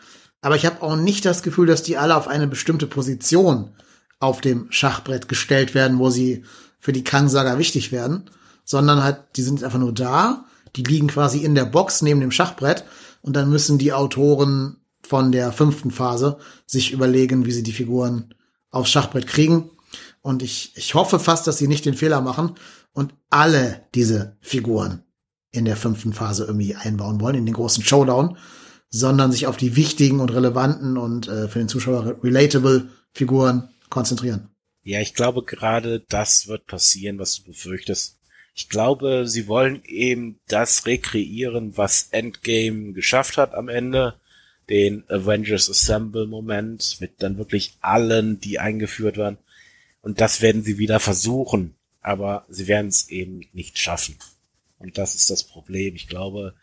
Aber ich habe auch nicht das Gefühl, dass die alle auf eine bestimmte Position auf dem Schachbrett gestellt werden, wo sie für die Kang-Saga wichtig werden, sondern halt, die sind einfach nur da, die liegen quasi in der Box neben dem Schachbrett und dann müssen die Autoren von der fünften Phase sich überlegen, wie sie die Figuren aufs Schachbrett kriegen. Und ich, ich hoffe fast, dass sie nicht den Fehler machen und alle diese Figuren in der fünften Phase irgendwie einbauen wollen, in den großen Showdown, sondern sich auf die wichtigen und relevanten und äh, für den Zuschauer relatable Figuren konzentrieren. Ja, ich glaube gerade das wird passieren, was du befürchtest. Ich glaube, sie wollen eben das rekreieren, was Endgame geschafft hat am Ende. Den Avengers Assemble Moment mit dann wirklich allen, die eingeführt waren. Und das werden sie wieder versuchen. Aber sie werden es eben nicht schaffen. Und das ist das Problem. Ich glaube,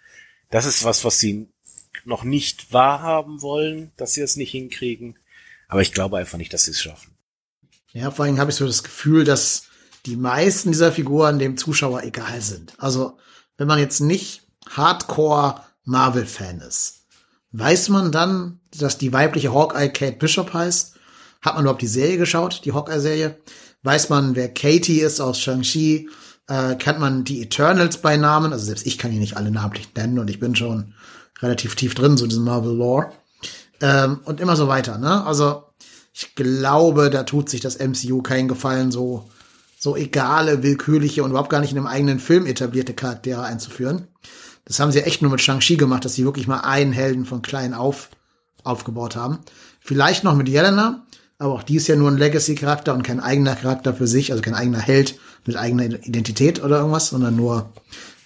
das ist was, was sie noch nicht wahrhaben wollen, dass sie es nicht hinkriegen. Aber ich glaube einfach nicht, dass sie es schaffen. Ja, vor allem habe ich so das Gefühl, dass die meisten dieser Figuren dem Zuschauer egal sind. Also, wenn man jetzt nicht Hardcore Marvel-Fan ist, weiß man dann, dass die weibliche Hawkeye Kate Bishop heißt? Hat man überhaupt die Serie geschaut, die Hawkeye-Serie? Weiß man, wer Katie ist aus Shang-Chi? Äh, kennt man die Eternals bei Namen? Also selbst ich kann die nicht alle namentlich nennen und ich bin schon relativ tief drin, so diesen Marvel-Lore. Ähm, und immer so weiter, ne? Also, ich glaube, da tut sich das MCU keinen Gefallen, so, so egale, willkürliche und überhaupt gar nicht in einem eigenen Film etablierte Charaktere einzuführen. Das haben sie echt nur mit Shang-Chi gemacht, dass sie wirklich mal einen Helden von klein auf aufgebaut haben. Vielleicht noch mit Yelena, aber auch die ist ja nur ein Legacy-Charakter und kein eigener Charakter für sich, also kein eigener Held mit eigener Identität oder irgendwas, sondern nur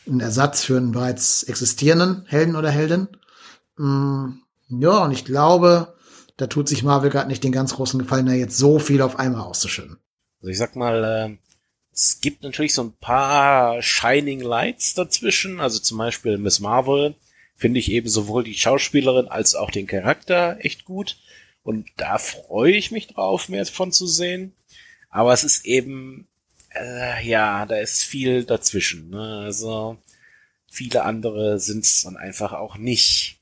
ein Ersatz für einen bereits existierenden Helden oder Heldin. Mm, ja, und ich glaube, da tut sich Marvel gerade nicht den ganz großen Gefallen, da jetzt so viel auf einmal auszuschütten. Also ich sag mal, äh, es gibt natürlich so ein paar Shining Lights dazwischen. Also zum Beispiel Miss Marvel finde ich eben sowohl die Schauspielerin als auch den Charakter echt gut. Und da freue ich mich drauf, mehr davon zu sehen. Aber es ist eben, äh, ja, da ist viel dazwischen. Ne? Also viele andere sind es dann einfach auch nicht.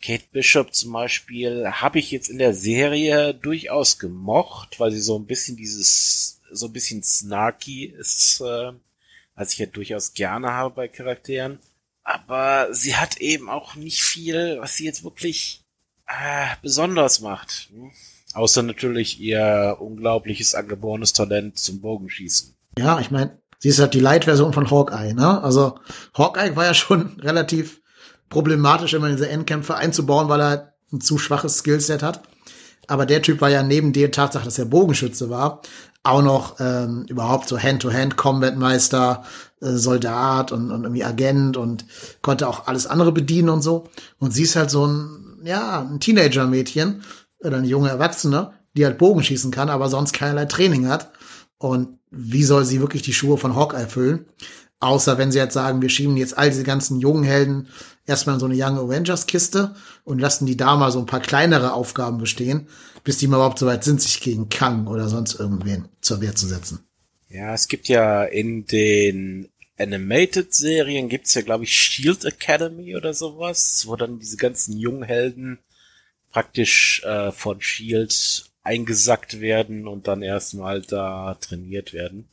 Kate Bishop zum Beispiel habe ich jetzt in der Serie durchaus gemocht, weil sie so ein bisschen dieses, so ein bisschen snarky ist, äh, was ich ja durchaus gerne habe bei Charakteren. Aber sie hat eben auch nicht viel, was sie jetzt wirklich äh, besonders macht. Hm? Außer natürlich ihr unglaubliches angeborenes Talent zum Bogenschießen. Ja, ich meine, sie ist halt die Light-Version von Hawkeye, ne? Also Hawkeye war ja schon [laughs] relativ problematisch, immer diese Endkämpfe einzubauen, weil er ein zu schwaches Skillset hat. Aber der Typ war ja neben der Tatsache, dass er Bogenschütze war, auch noch ähm, überhaupt so Hand-to-Hand-Combat-Meister, äh, Soldat und, und irgendwie Agent und konnte auch alles andere bedienen und so. Und sie ist halt so ein, ja, ein Teenager-Mädchen oder eine junge Erwachsene, die halt Bogenschießen kann, aber sonst keinerlei Training hat. Und wie soll sie wirklich die Schuhe von Hawkeye füllen? Außer wenn sie jetzt sagen, wir schieben jetzt all diese ganzen jungen Helden erstmal in so eine Young Avengers Kiste und lassen die da mal so ein paar kleinere Aufgaben bestehen, bis die mal überhaupt so weit sind, sich gegen Kang oder sonst irgendwen zur Wehr zu setzen. Ja, es gibt ja in den Animated-Serien gibt's ja, glaube ich, Shield Academy oder sowas, wo dann diese ganzen jungen Helden praktisch äh, von Shield eingesackt werden und dann erstmal da trainiert werden.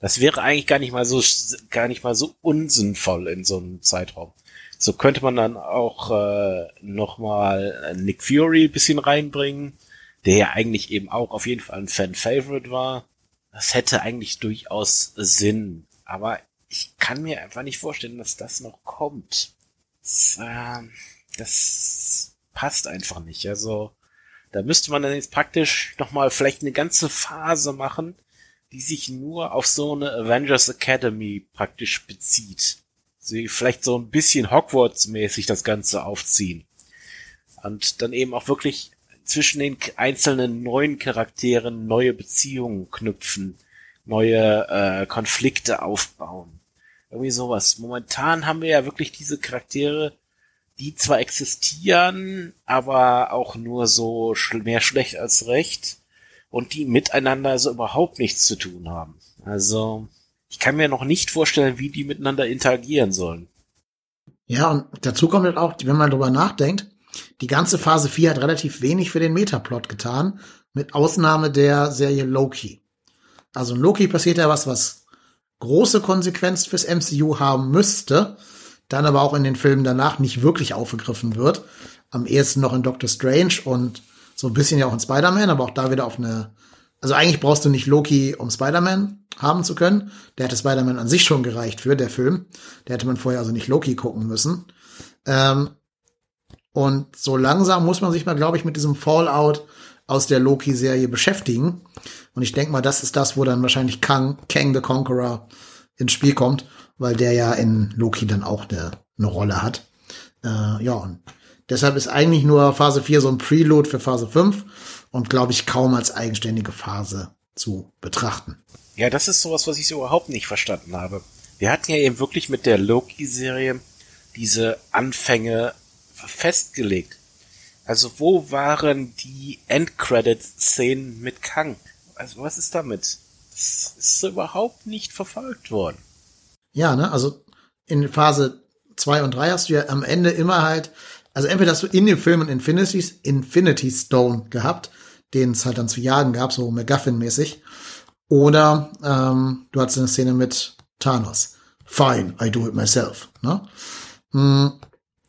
Das wäre eigentlich gar nicht mal so, gar nicht mal so unsinnvoll in so einem Zeitraum. So könnte man dann auch äh, nochmal Nick Fury bisschen reinbringen, der ja eigentlich eben auch auf jeden Fall ein Fan-Favorite war. Das hätte eigentlich durchaus Sinn. Aber ich kann mir einfach nicht vorstellen, dass das noch kommt. Das, äh, das passt einfach nicht. Also da müsste man dann jetzt praktisch nochmal vielleicht eine ganze Phase machen, die sich nur auf so eine Avengers Academy praktisch bezieht. Sie vielleicht so ein bisschen Hogwarts-mäßig das Ganze aufziehen. Und dann eben auch wirklich zwischen den einzelnen neuen Charakteren neue Beziehungen knüpfen, neue äh, Konflikte aufbauen. Irgendwie sowas. Momentan haben wir ja wirklich diese Charaktere, die zwar existieren, aber auch nur so mehr schlecht als recht und die miteinander so überhaupt nichts zu tun haben. Also, ich kann mir noch nicht vorstellen, wie die miteinander interagieren sollen. Ja, und dazu kommt halt auch, wenn man drüber nachdenkt, die ganze Phase 4 hat relativ wenig für den Metaplot getan, mit Ausnahme der Serie Loki. Also in Loki passiert ja was, was große Konsequenz fürs MCU haben müsste, dann aber auch in den Filmen danach nicht wirklich aufgegriffen wird. Am ehesten noch in Doctor Strange und so ein bisschen ja auch in Spider-Man, aber auch da wieder auf eine. Also eigentlich brauchst du nicht Loki, um Spider-Man haben zu können. Der hätte Spider-Man an sich schon gereicht für der Film. Der hätte man vorher also nicht Loki gucken müssen. Ähm, und so langsam muss man sich mal, glaube ich, mit diesem Fallout aus der Loki-Serie beschäftigen. Und ich denke mal, das ist das, wo dann wahrscheinlich Kang, Kang the Conqueror ins Spiel kommt, weil der ja in Loki dann auch eine, eine Rolle hat. Äh, ja, und deshalb ist eigentlich nur Phase 4 so ein Preload für Phase 5 und glaube ich kaum als eigenständige Phase zu betrachten. Ja, das ist sowas, was ich so überhaupt nicht verstanden habe. Wir hatten ja eben wirklich mit der Loki-Serie diese Anfänge festgelegt. Also wo waren die Endcredit-Szenen mit Kang? Also was ist damit? Das ist überhaupt nicht verfolgt worden. Ja, ne, also in Phase 2 und 3 hast du ja am Ende immer halt, also entweder hast du in den Filmen Infinity, Infinity Stone gehabt, den es halt dann zu jagen gab, so MacGuffin-mäßig, oder ähm, du hattest eine Szene mit Thanos. Fine, I do it myself. Ne? Hm,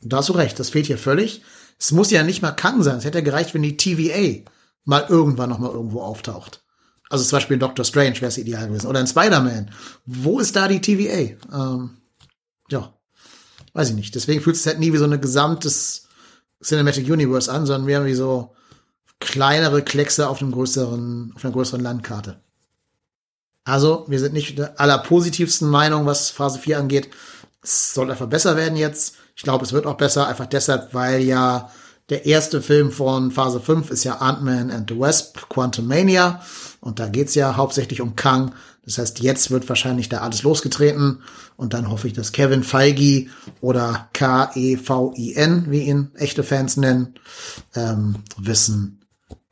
da hast du recht, das fehlt hier völlig. Es muss ja nicht mal Kang sein. Es hätte gereicht, wenn die TVA mal irgendwann noch mal irgendwo auftaucht. Also zum Beispiel in Doctor Strange wäre es ideal gewesen. Oder in Spider-Man. Wo ist da die TVA? Ähm, ja, weiß ich nicht. Deswegen fühlt es halt nie wie so ein gesamtes Cinematic Universe an, sondern mehr wie so kleinere Kleckse auf einem größeren, auf einer größeren Landkarte. Also, wir sind nicht der allerpositivsten Meinung, was Phase 4 angeht. Es soll einfach besser werden jetzt. Ich glaube, es wird auch besser, einfach deshalb, weil ja der erste Film von Phase 5 ist ja Ant-Man and the Wasp, Quantum Mania. Und da geht's ja hauptsächlich um Kang. Das heißt, jetzt wird wahrscheinlich da alles losgetreten. Und dann hoffe ich, dass Kevin Feige oder K-E-V-I-N, wie ihn echte Fans nennen, ähm, wissen,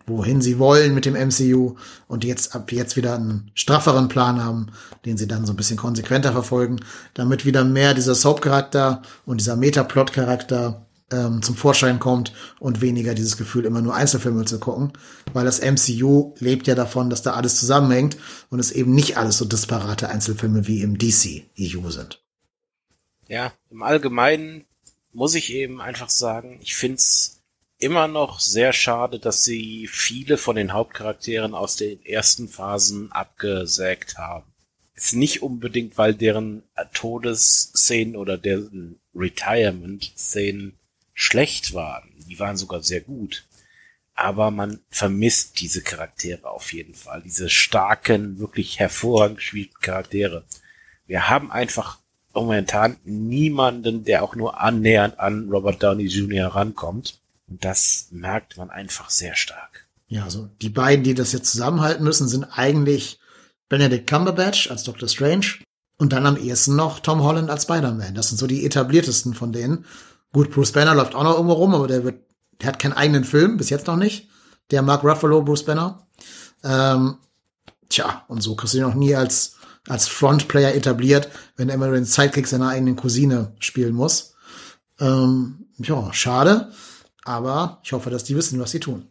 wohin sie wollen mit dem MCU und jetzt ab jetzt wieder einen strafferen Plan haben, den sie dann so ein bisschen konsequenter verfolgen, damit wieder mehr dieser Soap-Charakter und dieser Metaplot-Charakter ähm, zum Vorschein kommt und weniger dieses Gefühl, immer nur Einzelfilme zu gucken, weil das MCU lebt ja davon, dass da alles zusammenhängt und es eben nicht alles so disparate Einzelfilme wie im DC-EU sind. Ja, im Allgemeinen muss ich eben einfach sagen, ich find's immer noch sehr schade, dass sie viele von den Hauptcharakteren aus den ersten Phasen abgesägt haben. Ist nicht unbedingt, weil deren Todesszenen oder deren Retirement-Szenen schlecht waren. Die waren sogar sehr gut. Aber man vermisst diese Charaktere auf jeden Fall. Diese starken, wirklich hervorragend gespielten Charaktere. Wir haben einfach momentan niemanden, der auch nur annähernd an Robert Downey Jr. rankommt. Und das merkt man einfach sehr stark. Ja, also die beiden, die das jetzt zusammenhalten müssen, sind eigentlich Benedict Cumberbatch als Doctor Strange und dann am ehesten noch Tom Holland als Spider-Man. Das sind so die etabliertesten von denen. Gut, Bruce Banner läuft auch noch irgendwo rum, aber der wird, der hat keinen eigenen Film, bis jetzt noch nicht. Der Mark Ruffalo, Bruce Banner. Ähm, tja, und so kriegst du ihn noch nie als, als Frontplayer etabliert, wenn er immer den Sidekick seiner eigenen Cousine spielen muss. Ähm, ja, schade. Aber ich hoffe, dass die wissen, was sie tun.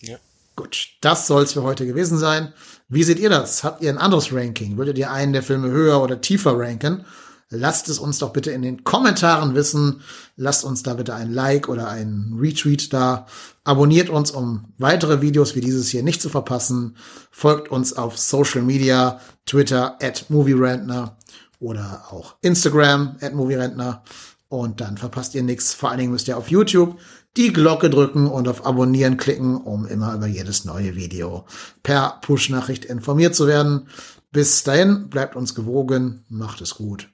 Ja. Gut, das soll es für heute gewesen sein. Wie seht ihr das? Habt ihr ein anderes Ranking? Würdet ihr einen der Filme höher oder tiefer ranken? Lasst es uns doch bitte in den Kommentaren wissen. Lasst uns da bitte ein Like oder ein Retweet da. Abonniert uns, um weitere Videos wie dieses hier nicht zu verpassen. Folgt uns auf Social Media, Twitter at MovieRentner oder auch Instagram at MovieRentner. Und dann verpasst ihr nichts. Vor allen Dingen müsst ihr auf YouTube die Glocke drücken und auf Abonnieren klicken, um immer über jedes neue Video per Push-Nachricht informiert zu werden. Bis dahin, bleibt uns gewogen, macht es gut.